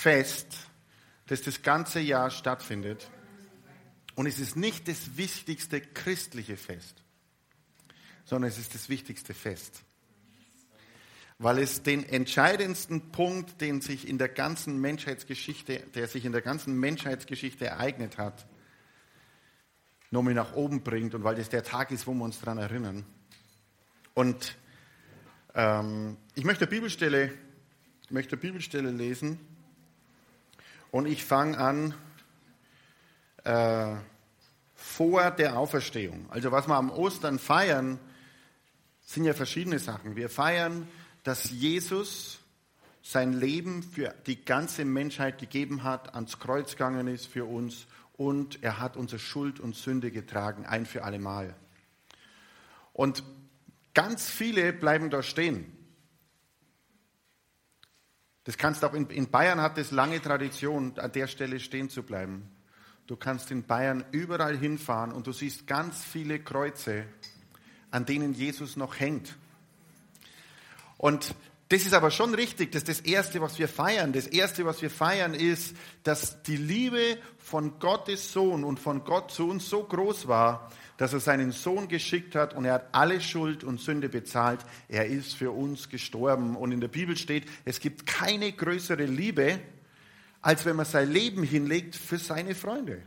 Fest, das das ganze Jahr stattfindet. Und es ist nicht das wichtigste christliche Fest, sondern es ist das wichtigste Fest. Weil es den entscheidendsten Punkt, den sich in der ganzen Menschheitsgeschichte, der sich in der ganzen Menschheitsgeschichte ereignet hat, nochmal nach oben bringt und weil das der Tag ist, wo wir uns daran erinnern. Und ähm, ich möchte eine Bibelstelle, möchte eine Bibelstelle lesen und ich fange an äh, vor der Auferstehung. Also was wir am Ostern feiern, sind ja verschiedene Sachen. Wir feiern, dass Jesus sein Leben für die ganze Menschheit gegeben hat, ans Kreuz gegangen ist für uns und er hat unsere Schuld und Sünde getragen, ein für alle Mal. Und ganz viele bleiben da stehen. Das kannst auch in, in Bayern hat es lange Tradition, an der Stelle stehen zu bleiben. Du kannst in Bayern überall hinfahren und du siehst ganz viele Kreuze, an denen Jesus noch hängt. Und das ist aber schon richtig, das ist das Erste, was wir feiern. Das Erste, was wir feiern, ist, dass die Liebe von Gottes Sohn und von Gott zu uns so groß war, dass er seinen Sohn geschickt hat und er hat alle Schuld und Sünde bezahlt. Er ist für uns gestorben. Und in der Bibel steht, es gibt keine größere Liebe, als wenn man sein Leben hinlegt für seine Freunde.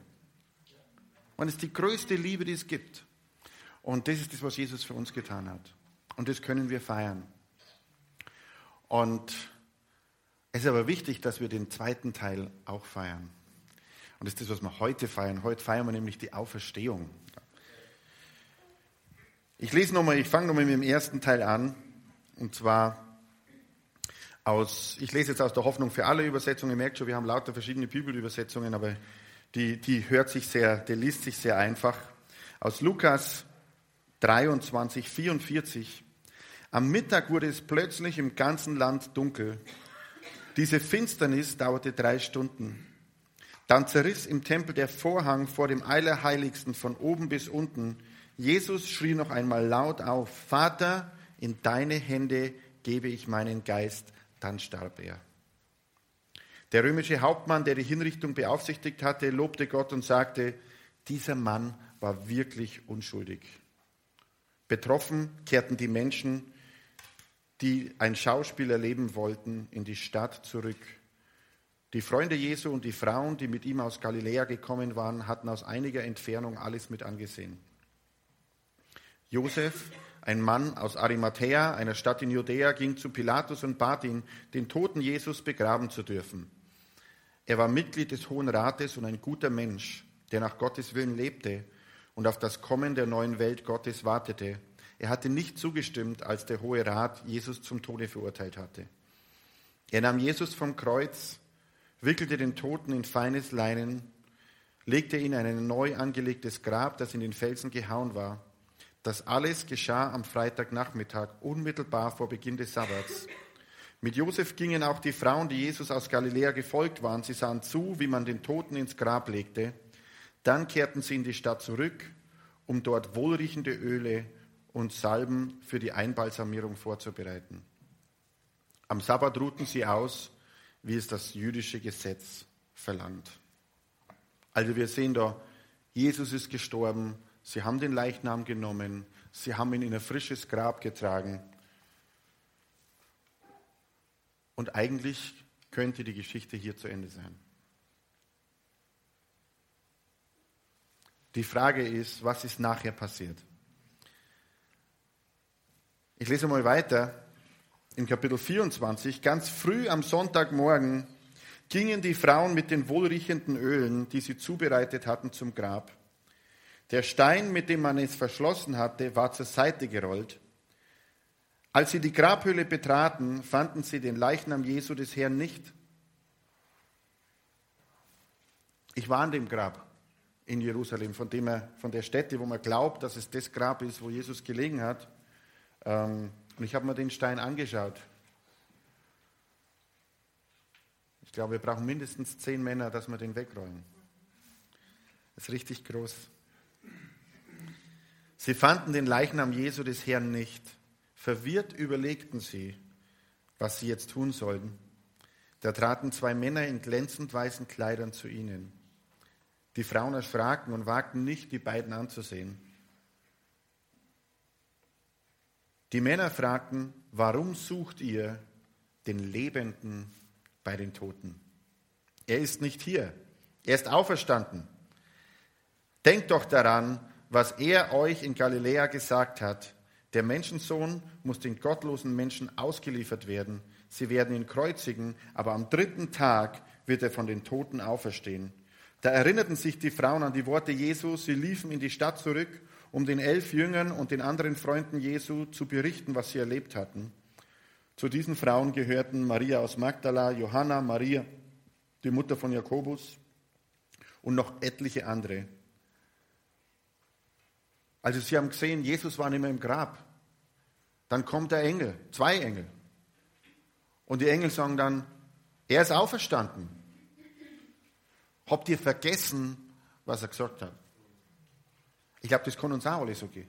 Und es ist die größte Liebe, die es gibt. Und das ist das, was Jesus für uns getan hat. Und das können wir feiern. Und es ist aber wichtig, dass wir den zweiten Teil auch feiern. Und das ist das, was wir heute feiern. Heute feiern wir nämlich die Auferstehung. Ich lese nochmal, ich fange nochmal mit dem ersten Teil an. Und zwar aus, ich lese jetzt aus der Hoffnung für alle Übersetzungen. Ihr merkt schon, wir haben lauter verschiedene Bibelübersetzungen, aber die, die hört sich sehr, der liest sich sehr einfach. Aus Lukas 23, 44. Am Mittag wurde es plötzlich im ganzen Land dunkel. Diese Finsternis dauerte drei Stunden. Dann zerriss im Tempel der Vorhang vor dem Allerheiligsten von oben bis unten. Jesus schrie noch einmal laut auf, Vater, in deine Hände gebe ich meinen Geist. Dann starb er. Der römische Hauptmann, der die Hinrichtung beaufsichtigt hatte, lobte Gott und sagte, dieser Mann war wirklich unschuldig. Betroffen kehrten die Menschen die ein Schauspiel erleben wollten, in die Stadt zurück. Die Freunde Jesu und die Frauen, die mit ihm aus Galiläa gekommen waren, hatten aus einiger Entfernung alles mit angesehen. Josef, ein Mann aus Arimathea, einer Stadt in Judäa, ging zu Pilatus und bat ihn, den toten Jesus begraben zu dürfen. Er war Mitglied des Hohen Rates und ein guter Mensch, der nach Gottes Willen lebte und auf das Kommen der neuen Welt Gottes wartete. Er hatte nicht zugestimmt, als der Hohe Rat Jesus zum Tode verurteilt hatte. Er nahm Jesus vom Kreuz, wickelte den Toten in feines Leinen, legte ihn in ein neu angelegtes Grab, das in den Felsen gehauen war. Das alles geschah am Freitagnachmittag, unmittelbar vor Beginn des Sabbats. Mit Josef gingen auch die Frauen, die Jesus aus Galiläa gefolgt waren. Sie sahen zu, wie man den Toten ins Grab legte. Dann kehrten sie in die Stadt zurück, um dort wohlriechende Öle und Salben für die Einbalsamierung vorzubereiten. Am Sabbat ruhten sie aus, wie es das jüdische Gesetz verlangt. Also wir sehen da, Jesus ist gestorben, sie haben den Leichnam genommen, sie haben ihn in ein frisches Grab getragen. Und eigentlich könnte die Geschichte hier zu Ende sein. Die Frage ist, was ist nachher passiert? Ich lese mal weiter in Kapitel 24. Ganz früh am Sonntagmorgen gingen die Frauen mit den wohlriechenden Ölen, die sie zubereitet hatten, zum Grab. Der Stein, mit dem man es verschlossen hatte, war zur Seite gerollt. Als sie die Grabhöhle betraten, fanden sie den Leichnam Jesu des Herrn nicht. Ich war an dem Grab in Jerusalem, von, dem er, von der Stätte, wo man glaubt, dass es das Grab ist, wo Jesus gelegen hat. Ähm, und ich habe mir den Stein angeschaut. Ich glaube, wir brauchen mindestens zehn Männer, dass wir den wegrollen. Das ist richtig groß. Sie fanden den Leichnam Jesu des Herrn nicht. Verwirrt überlegten sie, was sie jetzt tun sollten. Da traten zwei Männer in glänzend weißen Kleidern zu ihnen. Die Frauen erschraken und wagten nicht, die beiden anzusehen. Die Männer fragten, warum sucht ihr den Lebenden bei den Toten? Er ist nicht hier, er ist auferstanden. Denkt doch daran, was er euch in Galiläa gesagt hat. Der Menschensohn muss den gottlosen Menschen ausgeliefert werden. Sie werden ihn kreuzigen, aber am dritten Tag wird er von den Toten auferstehen. Da erinnerten sich die Frauen an die Worte Jesu. Sie liefen in die Stadt zurück, um den elf Jüngern und den anderen Freunden Jesu zu berichten, was sie erlebt hatten. Zu diesen Frauen gehörten Maria aus Magdala, Johanna, Maria, die Mutter von Jakobus und noch etliche andere. Also sie haben gesehen, Jesus war nicht mehr im Grab. Dann kommt der Engel, zwei Engel. Und die Engel sagen dann, er ist auferstanden. Habt ihr vergessen, was er gesagt hat? Ich glaube, das kann uns auch alle so gehen.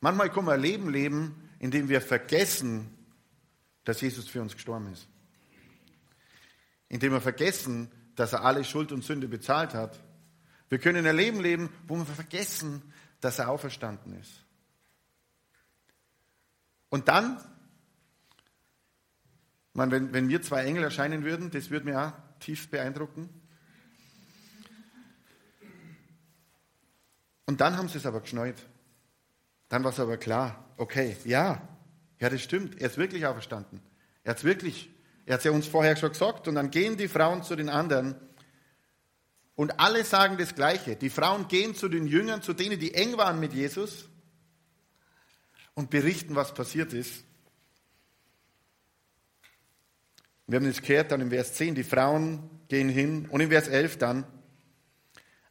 Manchmal können wir ein Leben leben, in dem wir vergessen, dass Jesus für uns gestorben ist. Indem wir vergessen, dass er alle Schuld und Sünde bezahlt hat. Wir können ein Leben leben, wo wir vergessen, dass er auferstanden ist. Und dann, man, wenn, wenn mir zwei Engel erscheinen würden, das würde mir auch tief beeindrucken. Und dann haben sie es aber geschneut. Dann war es aber klar, okay, ja, ja, das stimmt, er ist wirklich auferstanden. Er hat es wirklich, er hat es ja uns vorher schon gesagt. Und dann gehen die Frauen zu den anderen und alle sagen das Gleiche. Die Frauen gehen zu den Jüngern, zu denen, die eng waren mit Jesus und berichten, was passiert ist. Wir haben es gehört dann im Vers 10, die Frauen gehen hin und im Vers 11 dann,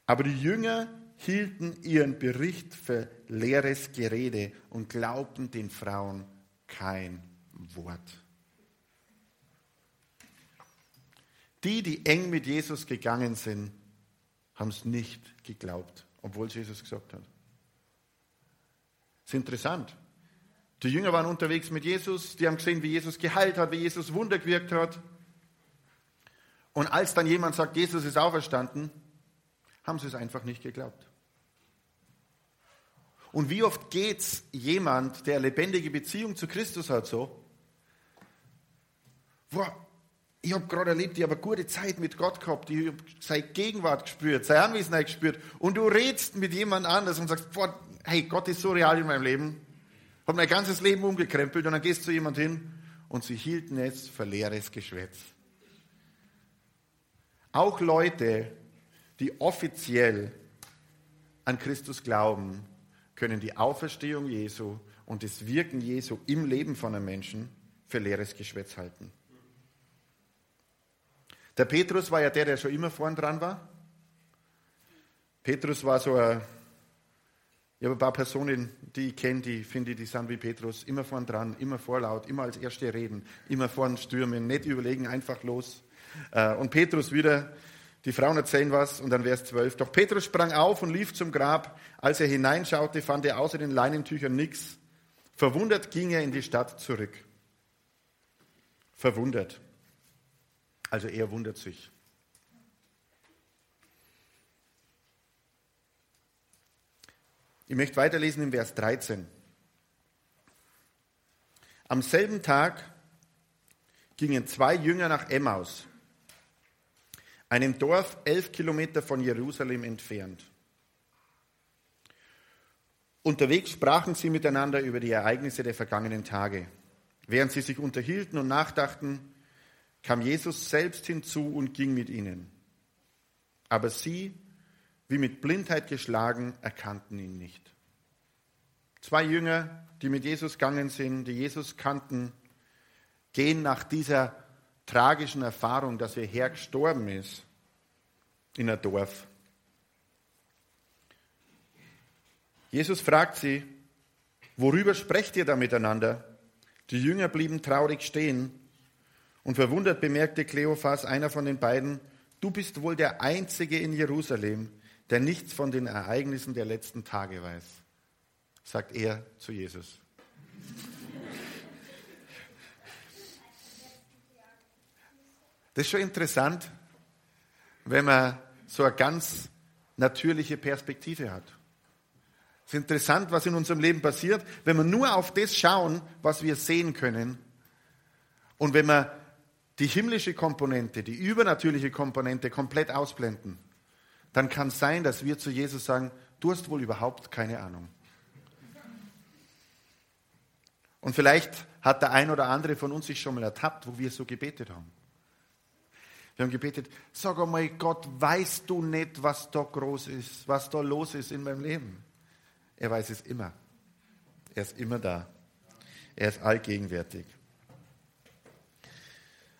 aber die Jünger hielten ihren Bericht für leeres Gerede und glaubten den Frauen kein Wort. Die, die eng mit Jesus gegangen sind, haben es nicht geglaubt, obwohl Jesus gesagt hat. Das ist interessant. Die Jünger waren unterwegs mit Jesus, die haben gesehen, wie Jesus geheilt hat, wie Jesus Wunder gewirkt hat. Und als dann jemand sagt, Jesus ist auferstanden, haben sie es einfach nicht geglaubt. Und wie oft geht es jemand, der eine lebendige Beziehung zu Christus hat, so? Boah, ich habe gerade erlebt, ich habe eine gute Zeit mit Gott gehabt, ich habe seine Gegenwart gespürt, seine Anwesenheit gespürt. Und du redest mit jemand anders und sagst, boah, hey, Gott ist so real in meinem Leben hat mein ganzes Leben umgekrempelt und dann gehst du zu jemand hin und sie hielten es für leeres Geschwätz. Auch Leute, die offiziell an Christus glauben, können die Auferstehung Jesu und das Wirken Jesu im Leben von einem Menschen für leeres Geschwätz halten. Der Petrus war ja der, der schon immer vorn dran war. Petrus war so ein ich habe ein paar Personen, die ich kenne, die finde, die sind wie Petrus, immer vorn dran, immer vorlaut, immer als Erste reden, immer vorn stürmen, nicht überlegen, einfach los. Äh, und Petrus wieder, die Frauen erzählen was und dann Vers 12. Doch Petrus sprang auf und lief zum Grab. Als er hineinschaute, fand er außer den Leinentüchern nichts. Verwundert ging er in die Stadt zurück. Verwundert. Also er wundert sich. Ich möchte weiterlesen im Vers 13. Am selben Tag gingen zwei Jünger nach Emmaus, einem Dorf elf Kilometer von Jerusalem entfernt. Unterwegs sprachen sie miteinander über die Ereignisse der vergangenen Tage. Während sie sich unterhielten und nachdachten, kam Jesus selbst hinzu und ging mit ihnen. Aber sie wie mit Blindheit geschlagen, erkannten ihn nicht. Zwei Jünger, die mit Jesus gegangen sind, die Jesus kannten, gehen nach dieser tragischen Erfahrung, dass ihr Herr gestorben ist, in ein Dorf. Jesus fragt sie, worüber sprecht ihr da miteinander? Die Jünger blieben traurig stehen und verwundert bemerkte Kleophas, einer von den beiden, du bist wohl der Einzige in Jerusalem, der nichts von den Ereignissen der letzten Tage weiß, sagt er zu Jesus. Das ist schon interessant, wenn man so eine ganz natürliche Perspektive hat. Es ist interessant, was in unserem Leben passiert, wenn wir nur auf das schauen, was wir sehen können. Und wenn wir die himmlische Komponente, die übernatürliche Komponente komplett ausblenden, dann kann es sein, dass wir zu Jesus sagen, du hast wohl überhaupt keine Ahnung. Und vielleicht hat der ein oder andere von uns sich schon mal ertappt, wo wir so gebetet haben. Wir haben gebetet, sag einmal Gott, weißt du nicht, was da groß ist, was da los ist in meinem Leben? Er weiß es immer. Er ist immer da. Er ist allgegenwärtig.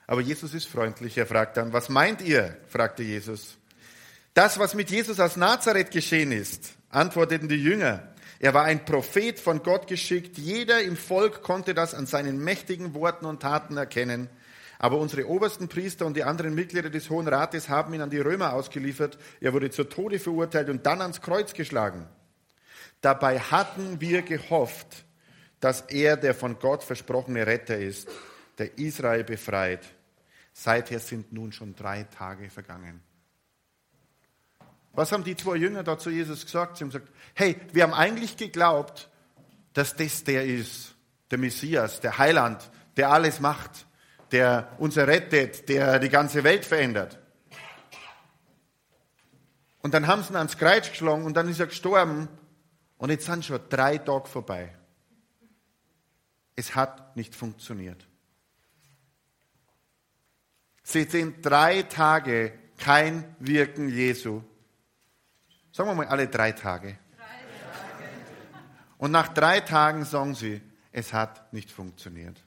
Aber Jesus ist freundlich. Er fragt dann, was meint ihr? fragte Jesus. Das, was mit Jesus aus Nazareth geschehen ist, antworteten die Jünger. Er war ein Prophet von Gott geschickt. Jeder im Volk konnte das an seinen mächtigen Worten und Taten erkennen. Aber unsere obersten Priester und die anderen Mitglieder des Hohen Rates haben ihn an die Römer ausgeliefert. Er wurde zu Tode verurteilt und dann ans Kreuz geschlagen. Dabei hatten wir gehofft, dass er der von Gott versprochene Retter ist, der Israel befreit. Seither sind nun schon drei Tage vergangen. Was haben die zwei Jünger da zu Jesus gesagt? Sie haben gesagt, hey, wir haben eigentlich geglaubt, dass das der ist, der Messias, der Heiland, der alles macht, der uns errettet, der die ganze Welt verändert. Und dann haben sie ihn ans Kreuz geschlagen und dann ist er gestorben und jetzt sind schon drei Tage vorbei. Es hat nicht funktioniert. Sie sehen drei Tage kein Wirken Jesu. Sagen wir mal alle drei Tage. Und nach drei Tagen sagen sie, es hat nicht funktioniert.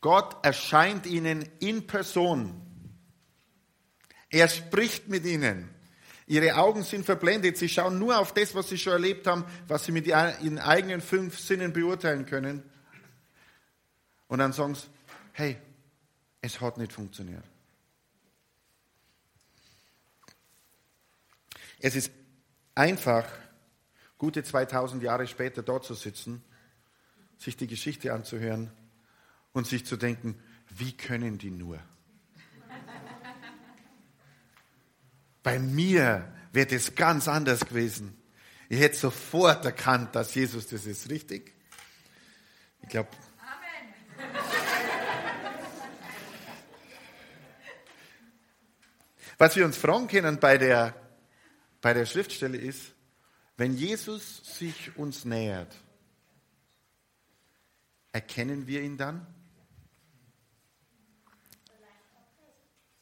Gott erscheint ihnen in Person. Er spricht mit ihnen. Ihre Augen sind verblendet. Sie schauen nur auf das, was sie schon erlebt haben, was sie mit ihren eigenen fünf Sinnen beurteilen können. Und dann sagen sie, hey, es hat nicht funktioniert. Es ist einfach, gute 2000 Jahre später dort zu sitzen, sich die Geschichte anzuhören und sich zu denken, wie können die nur? Bei mir wäre es ganz anders gewesen. Ich hätte sofort erkannt, dass Jesus das ist, richtig? Ich glaube. Was wir uns fragen können bei der, bei der Schriftstelle ist, wenn Jesus sich uns nähert, erkennen wir ihn dann?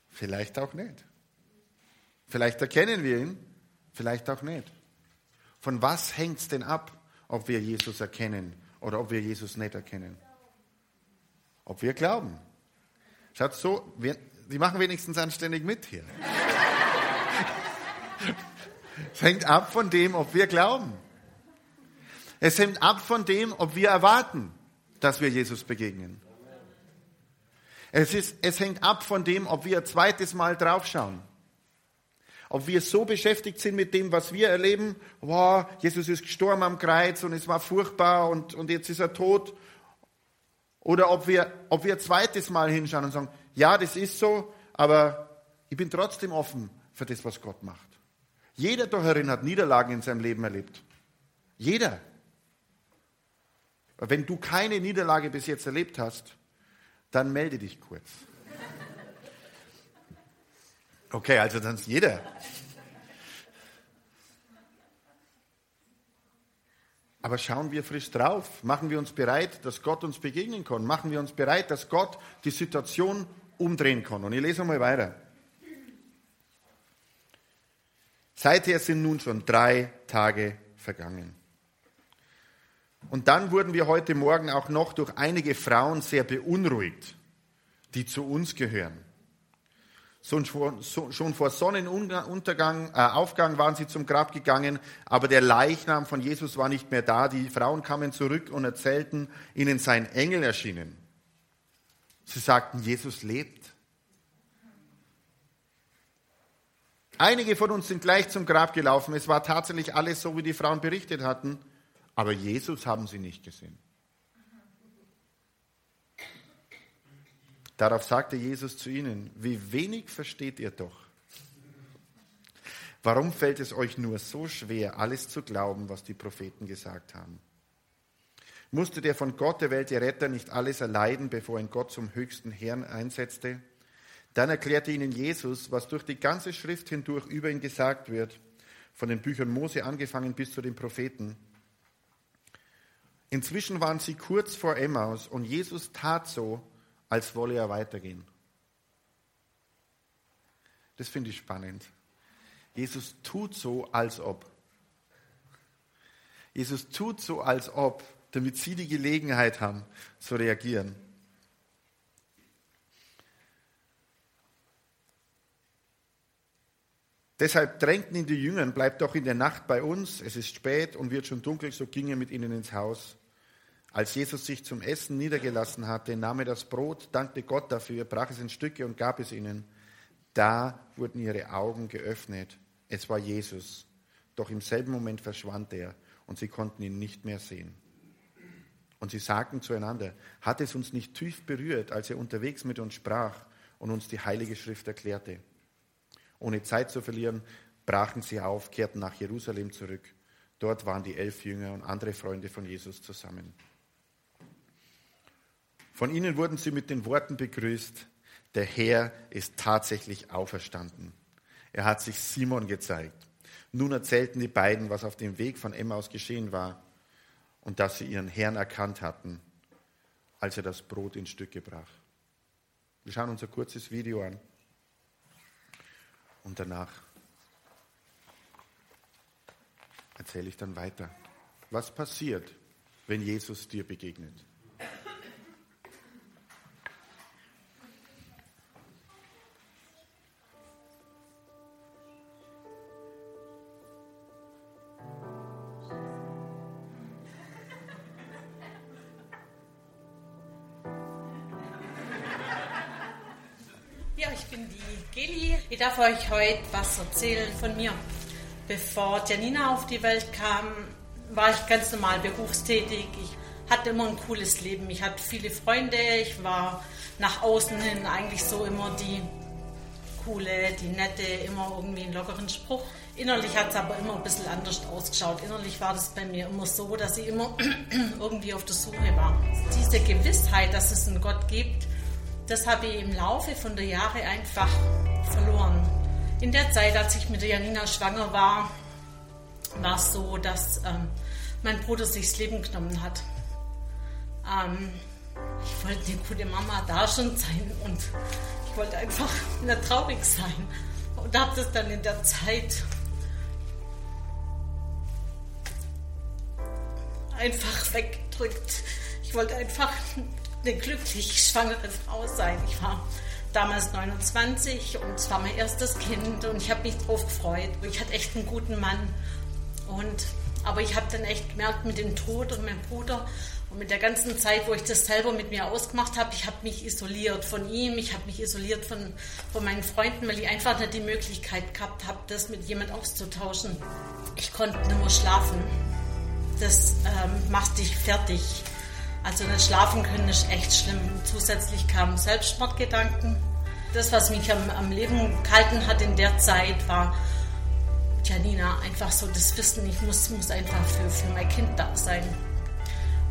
Vielleicht auch nicht. Vielleicht erkennen wir ihn, vielleicht auch nicht. Von was hängt es denn ab, ob wir Jesus erkennen oder ob wir Jesus nicht erkennen? Ob wir glauben. Schaut so, wir, die machen wenigstens anständig mit hier. es hängt ab von dem, ob wir glauben. Es hängt ab von dem, ob wir erwarten, dass wir Jesus begegnen. Es, ist, es hängt ab von dem, ob wir ein zweites Mal draufschauen. Ob wir so beschäftigt sind mit dem, was wir erleben, wow, Jesus ist gestorben am Kreuz und es war furchtbar und, und jetzt ist er tot. Oder ob wir, ob wir ein zweites Mal hinschauen und sagen, ja, das ist so, aber ich bin trotzdem offen für das, was Gott macht. Jeder da herin hat Niederlagen in seinem Leben erlebt. Jeder. Wenn du keine Niederlage bis jetzt erlebt hast, dann melde dich kurz. Okay, also dann ist jeder. Aber schauen wir frisch drauf. Machen wir uns bereit, dass Gott uns begegnen kann. Machen wir uns bereit, dass Gott die Situation umdrehen kann. Und ich lese mal weiter. Seither sind nun schon drei Tage vergangen. Und dann wurden wir heute Morgen auch noch durch einige Frauen sehr beunruhigt, die zu uns gehören. Schon vor Sonnenuntergang, äh, Aufgang waren sie zum Grab gegangen, aber der Leichnam von Jesus war nicht mehr da. Die Frauen kamen zurück und erzählten, ihnen sein Engel erschienen. Sie sagten, Jesus lebt. Einige von uns sind gleich zum Grab gelaufen. Es war tatsächlich alles so, wie die Frauen berichtet hatten, aber Jesus haben sie nicht gesehen. Darauf sagte Jesus zu ihnen, wie wenig versteht ihr doch. Warum fällt es euch nur so schwer, alles zu glauben, was die Propheten gesagt haben? Musste der von Gott der Welt Retter nicht alles erleiden, bevor ihn Gott zum höchsten Herrn einsetzte? Dann erklärte ihnen Jesus, was durch die ganze Schrift hindurch über ihn gesagt wird, von den Büchern Mose angefangen bis zu den Propheten. Inzwischen waren sie kurz vor Emmaus und Jesus tat so, als wolle er weitergehen. Das finde ich spannend. Jesus tut so, als ob. Jesus tut so, als ob, damit sie die Gelegenheit haben zu reagieren. Deshalb drängten ihn die Jünger, bleibt doch in der Nacht bei uns, es ist spät und wird schon dunkel, so ging er mit ihnen ins Haus. Als Jesus sich zum Essen niedergelassen hatte, nahm er das Brot, dankte Gott dafür, brach es in Stücke und gab es ihnen. Da wurden ihre Augen geöffnet. Es war Jesus. Doch im selben Moment verschwand er und sie konnten ihn nicht mehr sehen. Und sie sagten zueinander, hat es uns nicht tief berührt, als er unterwegs mit uns sprach und uns die Heilige Schrift erklärte? Ohne Zeit zu verlieren, brachen sie auf, kehrten nach Jerusalem zurück. Dort waren die elf Jünger und andere Freunde von Jesus zusammen. Von ihnen wurden sie mit den Worten begrüßt, der Herr ist tatsächlich auferstanden. Er hat sich Simon gezeigt. Nun erzählten die beiden, was auf dem Weg von Emmaus geschehen war und dass sie ihren Herrn erkannt hatten, als er das Brot in Stücke brach. Wir schauen uns ein kurzes Video an und danach erzähle ich dann weiter. Was passiert, wenn Jesus dir begegnet? Darf euch heute was erzählen von mir. Bevor Janina auf die Welt kam, war ich ganz normal berufstätig. Ich hatte immer ein cooles Leben. Ich hatte viele Freunde. Ich war nach außen hin eigentlich so immer die coole, die nette, immer irgendwie einen lockeren Spruch. Innerlich hat es aber immer ein bisschen anders ausgeschaut. Innerlich war das bei mir immer so, dass ich immer irgendwie auf der Suche war. Diese Gewissheit, dass es einen Gott gibt, das habe ich im Laufe von der Jahre einfach verloren. In der Zeit, als ich mit Janina schwanger war, war es so, dass ähm, mein Bruder sich das Leben genommen hat. Ähm, ich wollte eine gute Mama da schon sein und ich wollte einfach nicht traurig sein. Und habe das dann in der Zeit einfach weggedrückt. Ich wollte einfach eine glücklich schwangere Frau sein. Ich war damals 29 und es war mein erstes Kind und ich habe mich drauf gefreut. Ich hatte echt einen guten Mann. Und, aber ich habe dann echt gemerkt mit dem Tod und meinem Bruder und mit der ganzen Zeit, wo ich das selber mit mir ausgemacht habe, ich habe mich isoliert von ihm, ich habe mich isoliert von, von meinen Freunden, weil ich einfach nicht die Möglichkeit gehabt habe, das mit jemand auszutauschen. Ich konnte nur schlafen. Das ähm, macht dich fertig. Also nicht schlafen können ist echt schlimm. Zusätzlich kamen Selbstmordgedanken. Das, was mich am, am Leben gehalten hat in der Zeit, war Janina, einfach so das Wissen, ich muss, muss einfach für, für mein Kind da sein.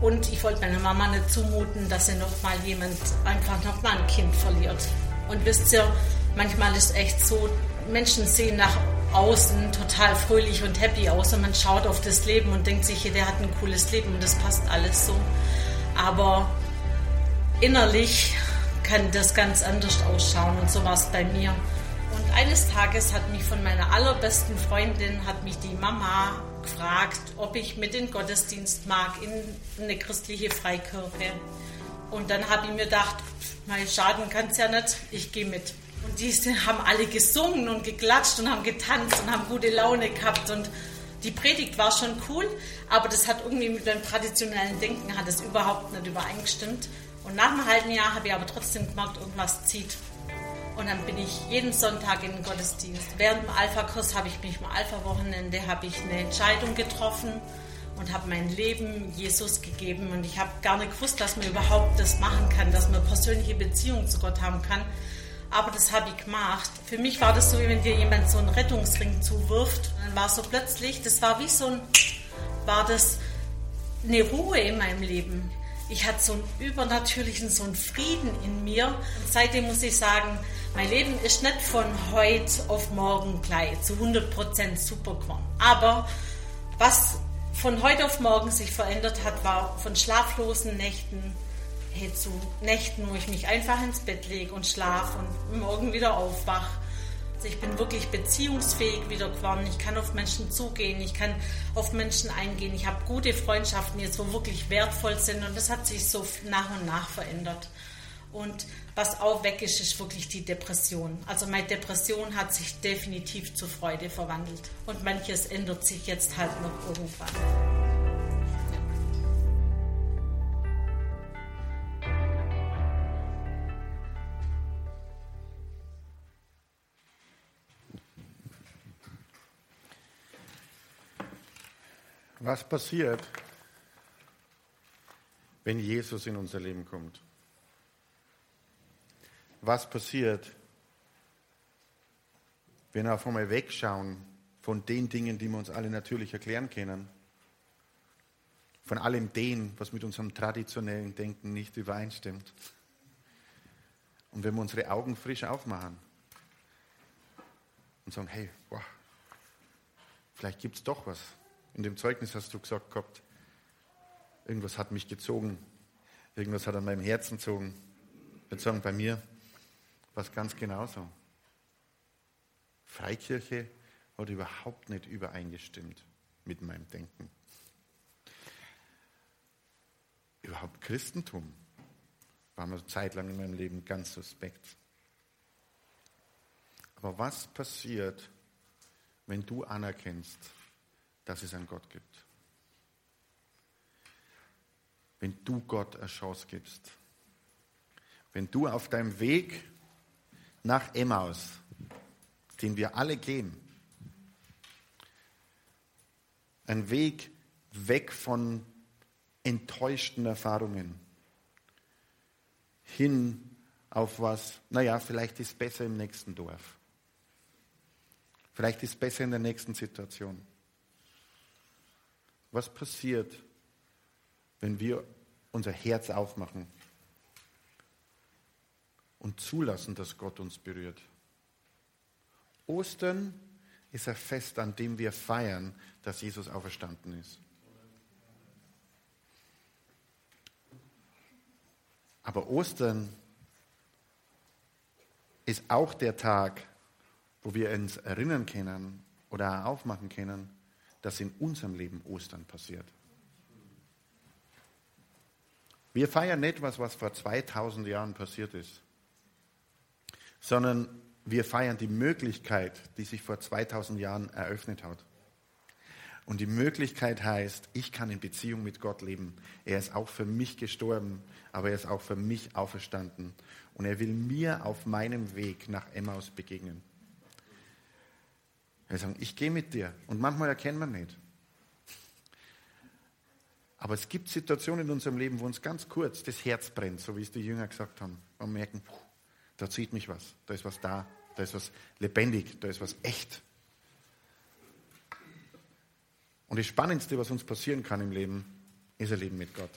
Und ich wollte meiner Mama nicht zumuten, dass sie nochmal jemand, einfach nochmal ein Kind verliert. Und wisst ihr, manchmal ist echt so, Menschen sehen nach außen total fröhlich und happy aus und man schaut auf das Leben und denkt sich, der hat ein cooles Leben und das passt alles so aber innerlich kann das ganz anders ausschauen und so war es bei mir. Und eines Tages hat mich von meiner allerbesten Freundin, hat mich die Mama gefragt, ob ich mit in Gottesdienst mag, in eine christliche Freikirche. Und dann habe ich mir gedacht, mein Schaden kann es ja nicht, ich gehe mit. Und und die haben alle gesungen und geklatscht und haben getanzt und haben gute Laune gehabt und die Predigt war schon cool, aber das hat irgendwie mit dem traditionellen Denken hat es überhaupt nicht übereingestimmt. Und nach einem halben Jahr habe ich aber trotzdem gemerkt, irgendwas zieht. Und dann bin ich jeden Sonntag in den Gottesdienst. Während dem Alpha-Kurs habe ich mich im Alpha-Wochenende habe ich eine Entscheidung getroffen und habe mein Leben Jesus gegeben. Und ich habe gar nicht gewusst, dass man überhaupt das machen kann, dass man persönliche Beziehungen zu Gott haben kann. Aber das habe ich gemacht. Für mich war das so, wie wenn dir jemand so einen Rettungsring zuwirft. Dann war so plötzlich, das war wie so ein, war das eine Ruhe in meinem Leben. Ich hatte so einen übernatürlichen, so einen Frieden in mir. Und seitdem muss ich sagen, mein Leben ist nicht von heute auf morgen gleich zu 100% super geworden. Aber was von heute auf morgen sich verändert hat, war von schlaflosen Nächten hey, zu Nächten, wo ich mich einfach ins Bett lege und schlafe und morgen wieder aufwache. Also ich bin wirklich beziehungsfähig wieder geworden. Ich kann auf Menschen zugehen, ich kann auf Menschen eingehen. Ich habe gute Freundschaften jetzt, wo wirklich wertvoll sind und das hat sich so nach und nach verändert. Und was auch weg ist, ist wirklich die Depression. Also meine Depression hat sich definitiv zur Freude verwandelt. Und manches ändert sich jetzt halt noch irgendwann. Was passiert, wenn Jesus in unser Leben kommt? Was passiert, wenn wir auf einmal wegschauen von den Dingen, die wir uns alle natürlich erklären können? Von allem dem, was mit unserem traditionellen Denken nicht übereinstimmt. Und wenn wir unsere Augen frisch aufmachen und sagen, hey, boah, vielleicht gibt es doch was, in dem Zeugnis hast du gesagt gehabt, irgendwas hat mich gezogen, irgendwas hat an meinem Herzen gezogen. Ich würde sagen, bei mir war es ganz genauso. Freikirche hat überhaupt nicht übereingestimmt mit meinem Denken. Überhaupt Christentum war mir zeitlang in meinem Leben ganz suspekt. Aber was passiert, wenn du anerkennst, dass es einen Gott gibt. Wenn du Gott eine Chance gibst. Wenn du auf deinem Weg nach Emmaus, den wir alle gehen, ein Weg weg von enttäuschten Erfahrungen, hin auf was, naja, vielleicht ist es besser im nächsten Dorf. Vielleicht ist es besser in der nächsten Situation. Was passiert, wenn wir unser Herz aufmachen und zulassen, dass Gott uns berührt? Ostern ist ein Fest, an dem wir feiern, dass Jesus auferstanden ist. Aber Ostern ist auch der Tag, wo wir uns erinnern können oder aufmachen können, dass in unserem Leben Ostern passiert. Wir feiern nicht was, was vor 2000 Jahren passiert ist, sondern wir feiern die Möglichkeit, die sich vor 2000 Jahren eröffnet hat. Und die Möglichkeit heißt, ich kann in Beziehung mit Gott leben. Er ist auch für mich gestorben, aber er ist auch für mich auferstanden. Und er will mir auf meinem Weg nach Emmaus begegnen. Wir sagen, ich gehe mit dir. Und manchmal erkennen wir nicht. Aber es gibt Situationen in unserem Leben, wo uns ganz kurz das Herz brennt, so wie es die Jünger gesagt haben. Und merken, puh, da zieht mich was, da ist was da, da ist was lebendig, da ist was echt. Und das Spannendste, was uns passieren kann im Leben, ist ein Leben mit Gott.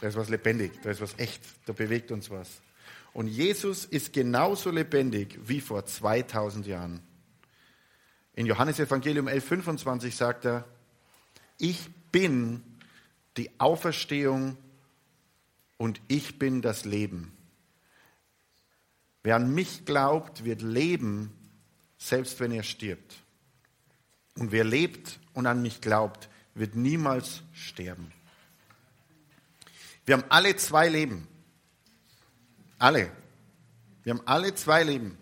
Da ist was lebendig, da ist was echt, da bewegt uns was. Und Jesus ist genauso lebendig wie vor 2000 Jahren. In Johannes Evangelium 11,25 sagt er, ich bin die Auferstehung und ich bin das Leben. Wer an mich glaubt, wird leben, selbst wenn er stirbt. Und wer lebt und an mich glaubt, wird niemals sterben. Wir haben alle zwei Leben. Alle. Wir haben alle zwei Leben.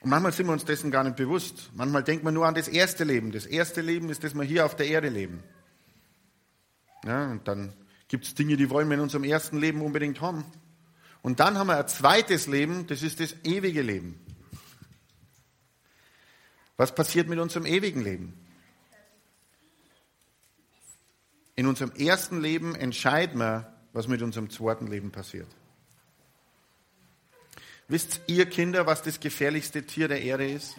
Und manchmal sind wir uns dessen gar nicht bewusst. Manchmal denkt man nur an das erste Leben. Das erste Leben ist, dass wir hier auf der Erde leben. Ja, und dann gibt es Dinge, die wollen wir in unserem ersten Leben unbedingt haben. Und dann haben wir ein zweites Leben, das ist das ewige Leben. Was passiert mit unserem ewigen Leben? In unserem ersten Leben entscheiden wir, was mit unserem zweiten Leben passiert. Wisst ihr Kinder, was das gefährlichste Tier der Erde ist?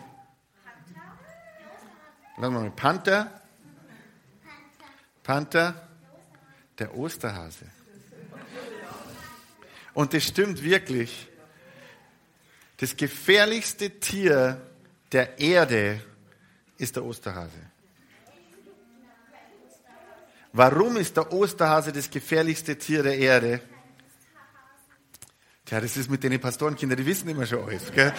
Wir mal. Panther? Panther? Der Osterhase. Und das stimmt wirklich. Das gefährlichste Tier der Erde ist der Osterhase. Warum ist der Osterhase das gefährlichste Tier der Erde? Tja, das ist mit den Pastorenkindern, die wissen immer schon alles. Gell?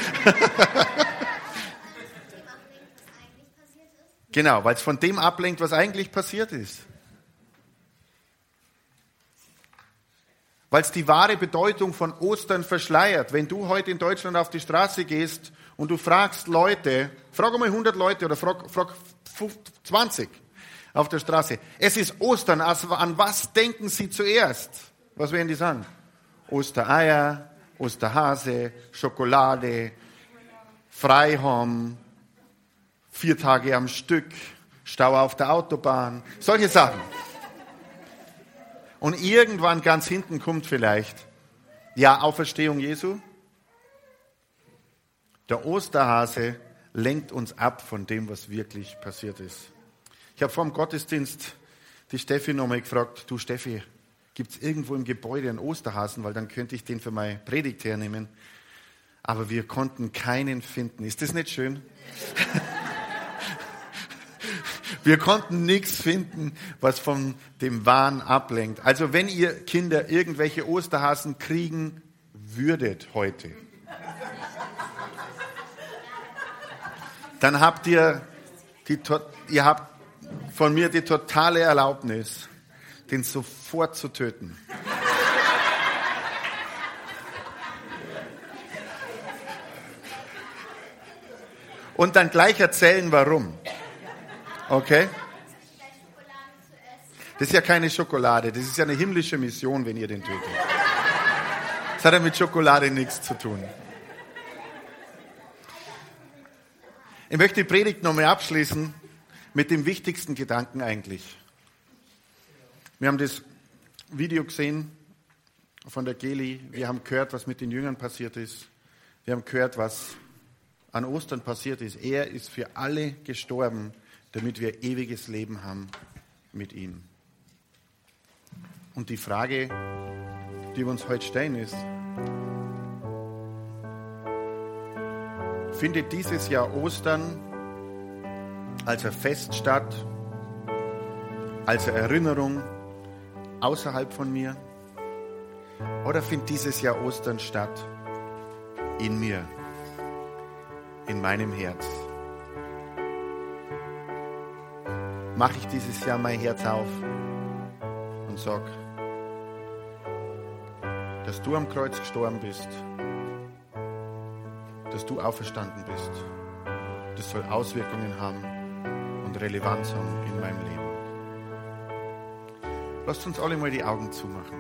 genau, weil es von dem ablenkt, was eigentlich passiert ist. Weil es die wahre Bedeutung von Ostern verschleiert. Wenn du heute in Deutschland auf die Straße gehst und du fragst Leute, frag mal 100 Leute oder frag, frag 20, auf der Straße. Es ist Ostern. Also an was denken Sie zuerst? Was werden die sagen? Ostereier, Osterhase, Schokolade, Freihom, vier Tage am Stück, Stau auf der Autobahn, solche Sachen. Und irgendwann ganz hinten kommt vielleicht, ja, Auferstehung Jesu. Der Osterhase lenkt uns ab von dem, was wirklich passiert ist. Ich habe vor dem Gottesdienst die Steffi nochmal gefragt, du Steffi, gibt es irgendwo im Gebäude einen Osterhasen, weil dann könnte ich den für meine Predigt hernehmen. Aber wir konnten keinen finden. Ist das nicht schön? wir konnten nichts finden, was von dem Wahn ablenkt. Also wenn ihr Kinder irgendwelche Osterhasen kriegen würdet heute, dann habt ihr die, ihr habt von mir die totale Erlaubnis, den sofort zu töten. Und dann gleich erzählen, warum. Okay? Das ist ja keine Schokolade, das ist ja eine himmlische Mission, wenn ihr den tötet. Das hat ja mit Schokolade nichts zu tun. Ich möchte die Predigt nochmal abschließen mit dem wichtigsten Gedanken eigentlich. Wir haben das Video gesehen von der Geli. Wir haben gehört, was mit den Jüngern passiert ist. Wir haben gehört, was an Ostern passiert ist. Er ist für alle gestorben, damit wir ewiges Leben haben mit ihm. Und die Frage, die wir uns heute stellen, ist, findet dieses Jahr Ostern als ein Fest statt, als eine Erinnerung außerhalb von mir? Oder findet dieses Jahr Ostern statt in mir, in meinem Herz? Mache ich dieses Jahr mein Herz auf und sag, dass du am Kreuz gestorben bist, dass du auferstanden bist. Das soll Auswirkungen haben und Relevanz haben in meinem Leben. Lasst uns alle mal die Augen zumachen.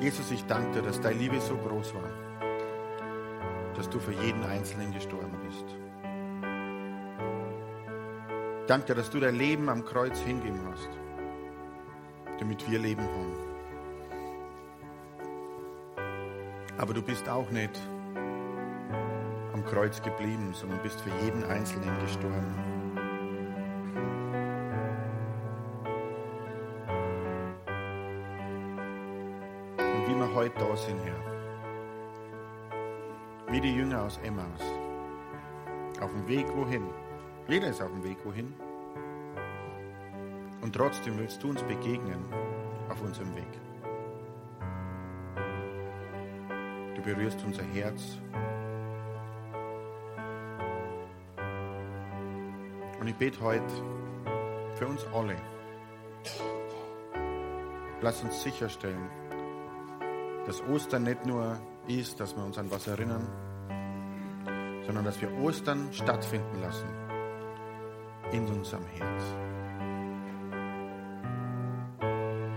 Jesus, ich danke dir, dass deine Liebe so groß war, dass du für jeden Einzelnen gestorben bist. Danke dir, dass du dein Leben am Kreuz hingeben hast damit wir Leben haben. Aber du bist auch nicht am Kreuz geblieben, sondern bist für jeden Einzelnen gestorben. Und wie wir heute da sind, Herr, wie die Jünger aus Emmaus, auf dem Weg wohin? Jeder ist auf dem Weg wohin? Und trotzdem willst du uns begegnen auf unserem Weg. Berührst unser Herz. Und ich bete heute für uns alle. Lass uns sicherstellen, dass Ostern nicht nur ist, dass wir uns an was erinnern, sondern dass wir Ostern stattfinden lassen in unserem Herz.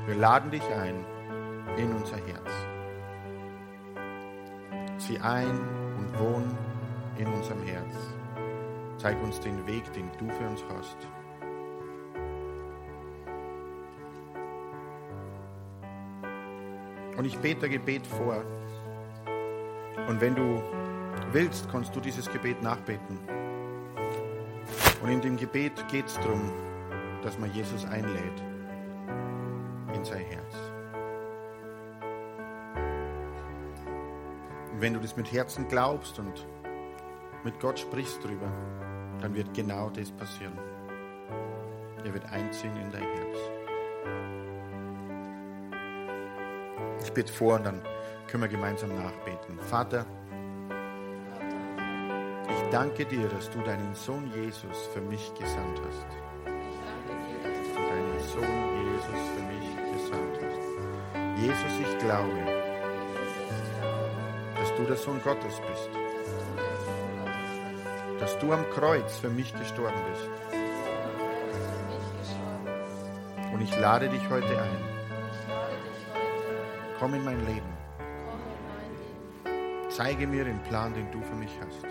Wir laden dich ein in unser Herz. Zieh ein und wohn in unserem Herz. Zeig uns den Weg, den du für uns hast. Und ich bete Gebet vor. Und wenn du willst, kannst du dieses Gebet nachbeten. Und in dem Gebet geht es darum, dass man Jesus einlädt in sein Herz. Wenn du das mit Herzen glaubst und mit Gott sprichst drüber, dann wird genau das passieren. Er wird einziehen in dein Herz. Ich bete vor und dann können wir gemeinsam nachbeten. Vater, ich danke dir, dass du deinen Sohn Jesus für mich gesandt hast. Dass du deinen Sohn Jesus für mich gesandt hast. Jesus, ich glaube, du der Sohn Gottes bist. Dass du am Kreuz für mich gestorben bist. Und ich lade dich heute ein. Komm in mein Leben. Zeige mir den Plan, den du für mich hast.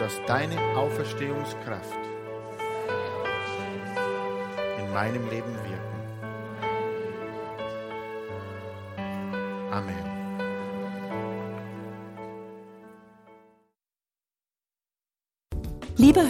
Dass deine Auferstehungskraft in meinem Leben wirken.